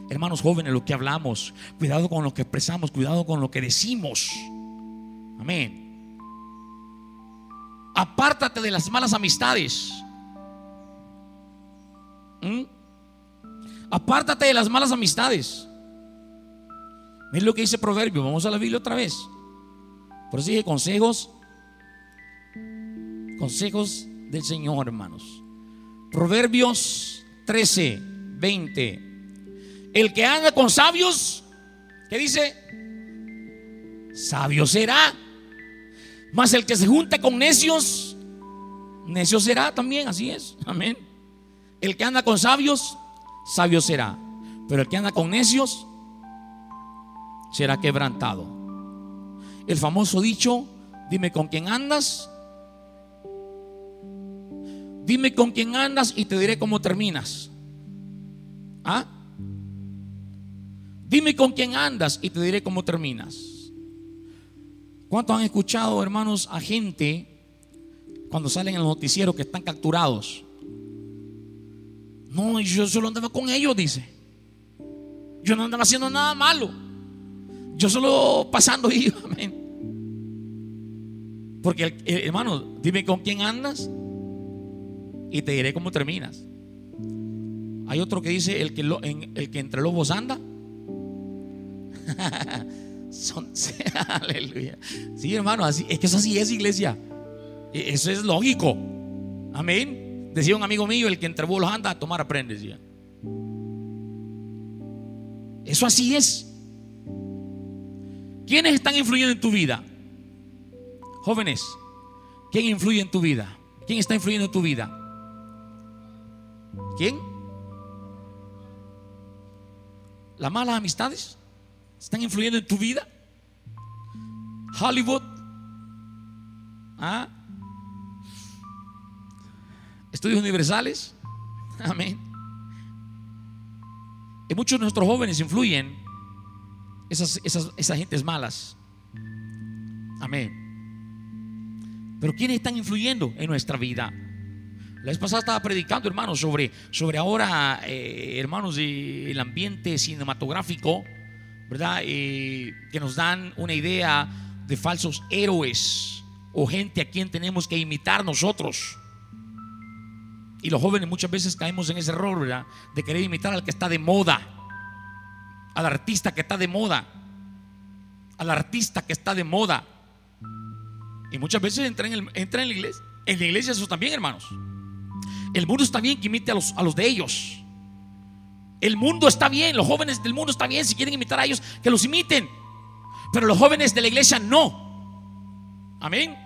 hermanos jóvenes, lo que hablamos. Cuidado con lo que expresamos. Cuidado con lo que decimos. Amén. Apártate de las malas amistades. ¿Mm? Apártate de las malas amistades. Miren lo que dice Proverbio. Vamos a la Biblia otra vez. Por eso dije consejos. Consejos del Señor, hermanos. Proverbios 13, 20. El que anda con sabios, ¿qué dice? Sabio será. Mas el que se junta con necios, necio será también, así es. Amén. El que anda con sabios, sabio será. Pero el que anda con necios, será quebrantado. El famoso dicho, dime con quién andas Dime con quién andas y te diré cómo terminas. ¿Ah? Dime con quién andas y te diré cómo terminas. ¿Cuántos han escuchado, hermanos, a gente Cuando salen en los noticieros que están capturados. No, yo solo andaba con ellos, dice. Yo no andaba haciendo nada malo. Yo solo pasando amén. Porque, hermano, dime con quién andas y te diré cómo terminas. Hay otro que dice, el que, el que entre lobos anda. Son, aleluya. Sí, hermano, es que eso así es, iglesia. E, eso es lógico. Amén. Decía un amigo mío, el que entre lobos anda, a tomar aprende, decía. Eso así es. ¿Quiénes están influyendo en tu vida? Jóvenes, ¿quién influye en tu vida? ¿Quién está influyendo en tu vida? ¿Quién? ¿Las malas amistades? ¿Están influyendo en tu vida? Hollywood. ¿Ah? Estudios universales. Amén. Y muchos de nuestros jóvenes influyen esas, esas, esas gentes malas. Amén. Pero ¿quiénes están influyendo en nuestra vida? La vez pasada estaba predicando, hermanos, sobre, sobre ahora, eh, hermanos, el ambiente cinematográfico, ¿verdad? Eh, que nos dan una idea de falsos héroes o gente a quien tenemos que imitar nosotros. Y los jóvenes muchas veces caemos en ese error, ¿verdad? De querer imitar al que está de moda, al artista que está de moda, al artista que está de moda. Y muchas veces entra en, entra en la iglesia. En la iglesia eso también, hermanos. El mundo está bien que imite a los, a los de ellos. El mundo está bien, los jóvenes del mundo está bien, si quieren imitar a ellos, que los imiten. Pero los jóvenes de la iglesia no. Amén.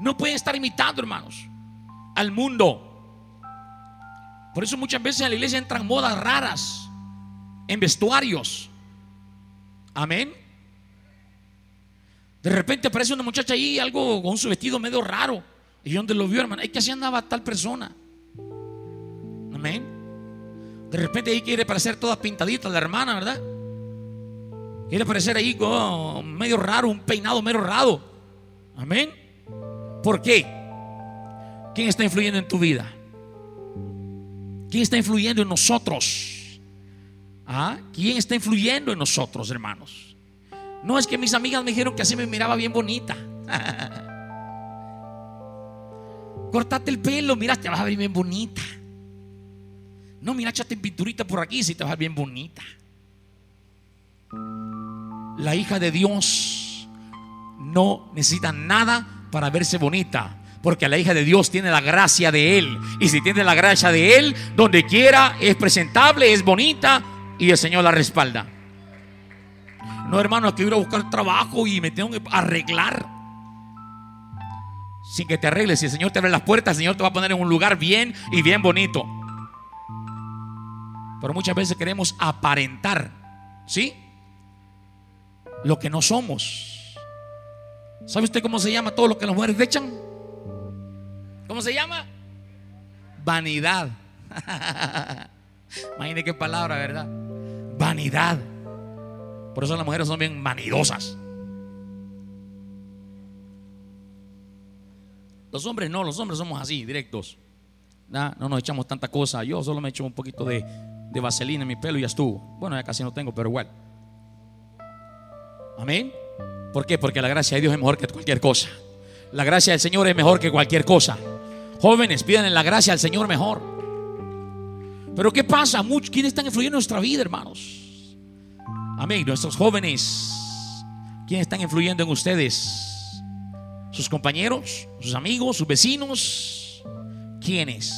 No pueden estar imitando, hermanos, al mundo. Por eso muchas veces en la iglesia entran modas raras en vestuarios. Amén. De repente aparece una muchacha ahí, algo con su vestido medio raro. Y donde lo vio, hermano, es que así andaba tal persona. Amén. De repente ahí quiere parecer toda pintadita la hermana, ¿verdad? Quiere parecer ahí como medio raro, un peinado medio raro. Amén. ¿Por qué? ¿Quién está influyendo en tu vida? ¿Quién está influyendo en nosotros? ¿Ah? ¿Quién está influyendo en nosotros, hermanos? No, es que mis amigas me dijeron que así me miraba bien bonita. Cortate el pelo, mira, te vas a ver bien bonita. No, mira, échate pinturita por aquí si te vas a bien bonita. La hija de Dios no necesita nada para verse bonita. Porque la hija de Dios tiene la gracia de Él. Y si tiene la gracia de Él, donde quiera es presentable, es bonita y el Señor la respalda. No, hermano, que ir a buscar trabajo y me tengo que arreglar. Sin que te arregles, si el Señor te abre las puertas, el Señor te va a poner en un lugar bien y bien bonito. Pero muchas veces queremos aparentar, ¿sí? Lo que no somos. ¿Sabe usted cómo se llama todo lo que las mujeres echan? ¿Cómo se llama? Vanidad. Imagine qué palabra, ¿verdad? Vanidad. Por eso las mujeres son bien manidosas. Los hombres no, los hombres somos así, directos. No, nos echamos tanta cosa. Yo solo me echo un poquito de, de vaselina en mi pelo y ya estuvo. Bueno, ya casi no tengo, pero igual. Amén. ¿Por qué? Porque la gracia de Dios es mejor que cualquier cosa. La gracia del Señor es mejor que cualquier cosa. Jóvenes, pidan la gracia al Señor mejor. Pero ¿qué pasa? Muchos, ¿quiénes están influyendo en nuestra vida, hermanos? Amén. Nuestros jóvenes, ¿quiénes están influyendo en ustedes? ¿Sus compañeros? ¿Sus amigos? ¿Sus vecinos? ¿Quiénes?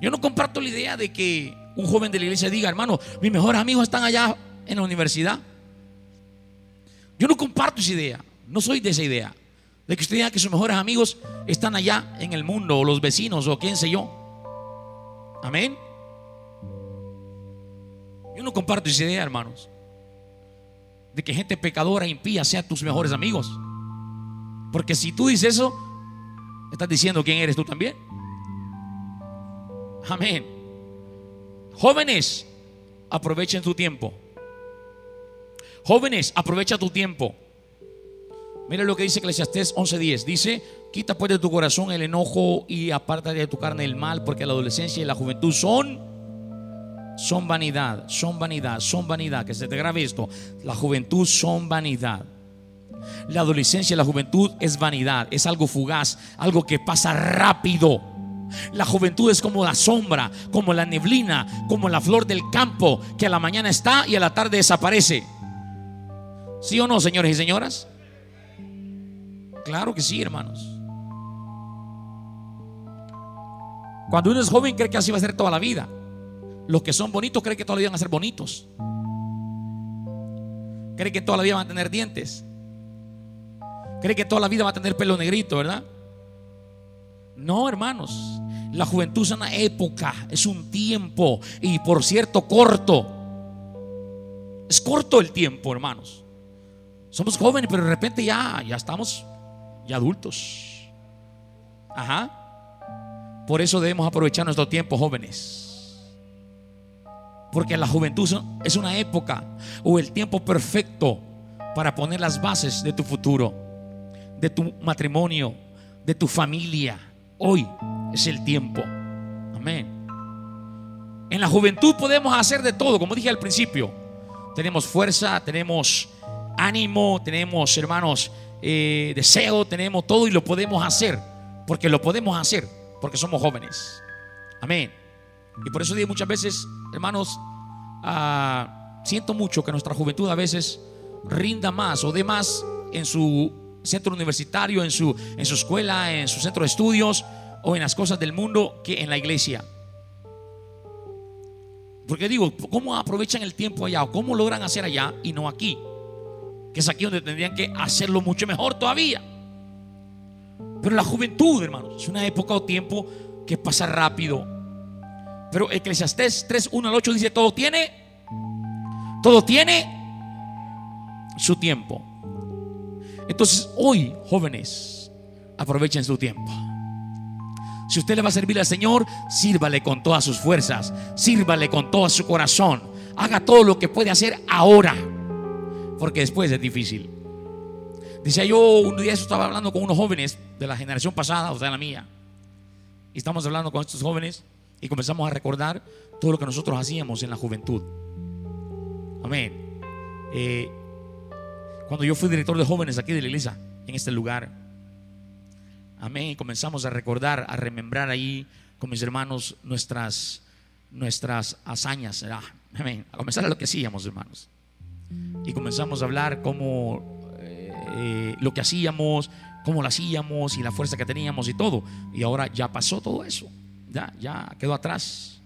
Yo no comparto la idea de que un joven de la iglesia diga, hermano, mis mejores amigos están allá en la universidad. Yo no comparto esa idea. No soy de esa idea. De que usted diga que sus mejores amigos están allá en el mundo, o los vecinos, o quién sé yo. Amén. Yo no comparto esa idea, hermanos de que gente pecadora, impía, sea tus mejores amigos. Porque si tú dices eso, estás diciendo quién eres tú también. Amén. Jóvenes, aprovechen tu tiempo. Jóvenes, aprovecha tu tiempo. Mira lo que dice Eclesiastés 11:10. Dice, quita pues de tu corazón el enojo y aparta de tu carne el mal, porque la adolescencia y la juventud son son vanidad, son vanidad, son vanidad. Que se te grabe esto. La juventud son vanidad. La adolescencia y la juventud es vanidad, es algo fugaz, algo que pasa rápido. La juventud es como la sombra, como la neblina, como la flor del campo, que a la mañana está y a la tarde desaparece. ¿Sí o no, señores y señoras? Claro que sí, hermanos. Cuando uno es joven cree que así va a ser toda la vida. Los que son bonitos creen que toda la vida van a ser bonitos. Creen que toda la vida van a tener dientes. Creen que toda la vida va a tener pelo negrito, ¿verdad? No, hermanos. La juventud es una época, es un tiempo y por cierto corto. Es corto el tiempo, hermanos. Somos jóvenes, pero de repente ya, ya estamos ya adultos. Ajá. Por eso debemos aprovechar nuestro tiempo, jóvenes. Porque la juventud es una época o el tiempo perfecto para poner las bases de tu futuro, de tu matrimonio, de tu familia. Hoy es el tiempo. Amén. En la juventud podemos hacer de todo, como dije al principio. Tenemos fuerza, tenemos ánimo, tenemos, hermanos, eh, deseo, tenemos todo y lo podemos hacer. Porque lo podemos hacer, porque somos jóvenes. Amén. Y por eso digo muchas veces, hermanos, ah, siento mucho que nuestra juventud a veces rinda más o dé más en su centro universitario, en su, en su escuela, en su centro de estudios o en las cosas del mundo que en la iglesia. Porque digo, ¿cómo aprovechan el tiempo allá o cómo logran hacer allá y no aquí? Que es aquí donde tendrían que hacerlo mucho mejor todavía. Pero la juventud, hermanos, es una época o tiempo que pasa rápido. Pero Eclesiastés 3, 1 al 8 dice, todo tiene, todo tiene su tiempo. Entonces, hoy, jóvenes, aprovechen su tiempo. Si usted le va a servir al Señor, sírvale con todas sus fuerzas, sírvale con todo su corazón. Haga todo lo que puede hacer ahora, porque después es difícil. Decía yo, un día estaba hablando con unos jóvenes de la generación pasada, o sea, la mía. Y estamos hablando con estos jóvenes y comenzamos a recordar todo lo que nosotros hacíamos en la juventud. Amén. Eh, cuando yo fui director de jóvenes aquí de la iglesia, en este lugar, amén, comenzamos a recordar, a remembrar ahí con mis hermanos nuestras, nuestras hazañas, amén, a comenzar a lo que hacíamos, hermanos. Y comenzamos a hablar cómo eh, lo que hacíamos, cómo lo hacíamos y la fuerza que teníamos y todo. Y ahora ya pasó todo eso ya, ya quedó atrás.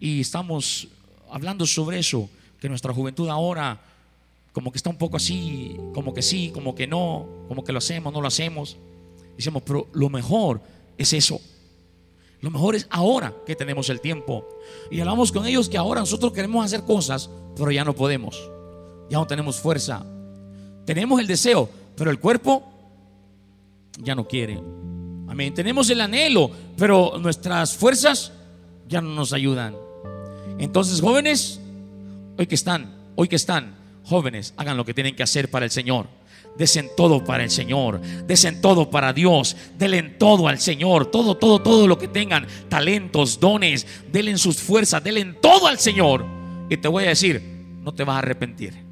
Y estamos hablando sobre eso, que nuestra juventud ahora como que está un poco así, como que sí, como que no, como que lo hacemos, no lo hacemos. Decimos, pero lo mejor es eso. Lo mejor es ahora que tenemos el tiempo. Y hablamos con ellos que ahora nosotros queremos hacer cosas, pero ya no podemos. Ya no tenemos fuerza. Tenemos el deseo, pero el cuerpo ya no quiere. Amén. Tenemos el anhelo, pero nuestras fuerzas ya no nos ayudan. Entonces, jóvenes, hoy que están, hoy que están, jóvenes, hagan lo que tienen que hacer para el Señor. Desen todo para el Señor, desen todo para Dios, denle todo al Señor, todo, todo, todo lo que tengan, talentos, dones, denle sus fuerzas, denle todo al Señor. Y te voy a decir, no te vas a arrepentir.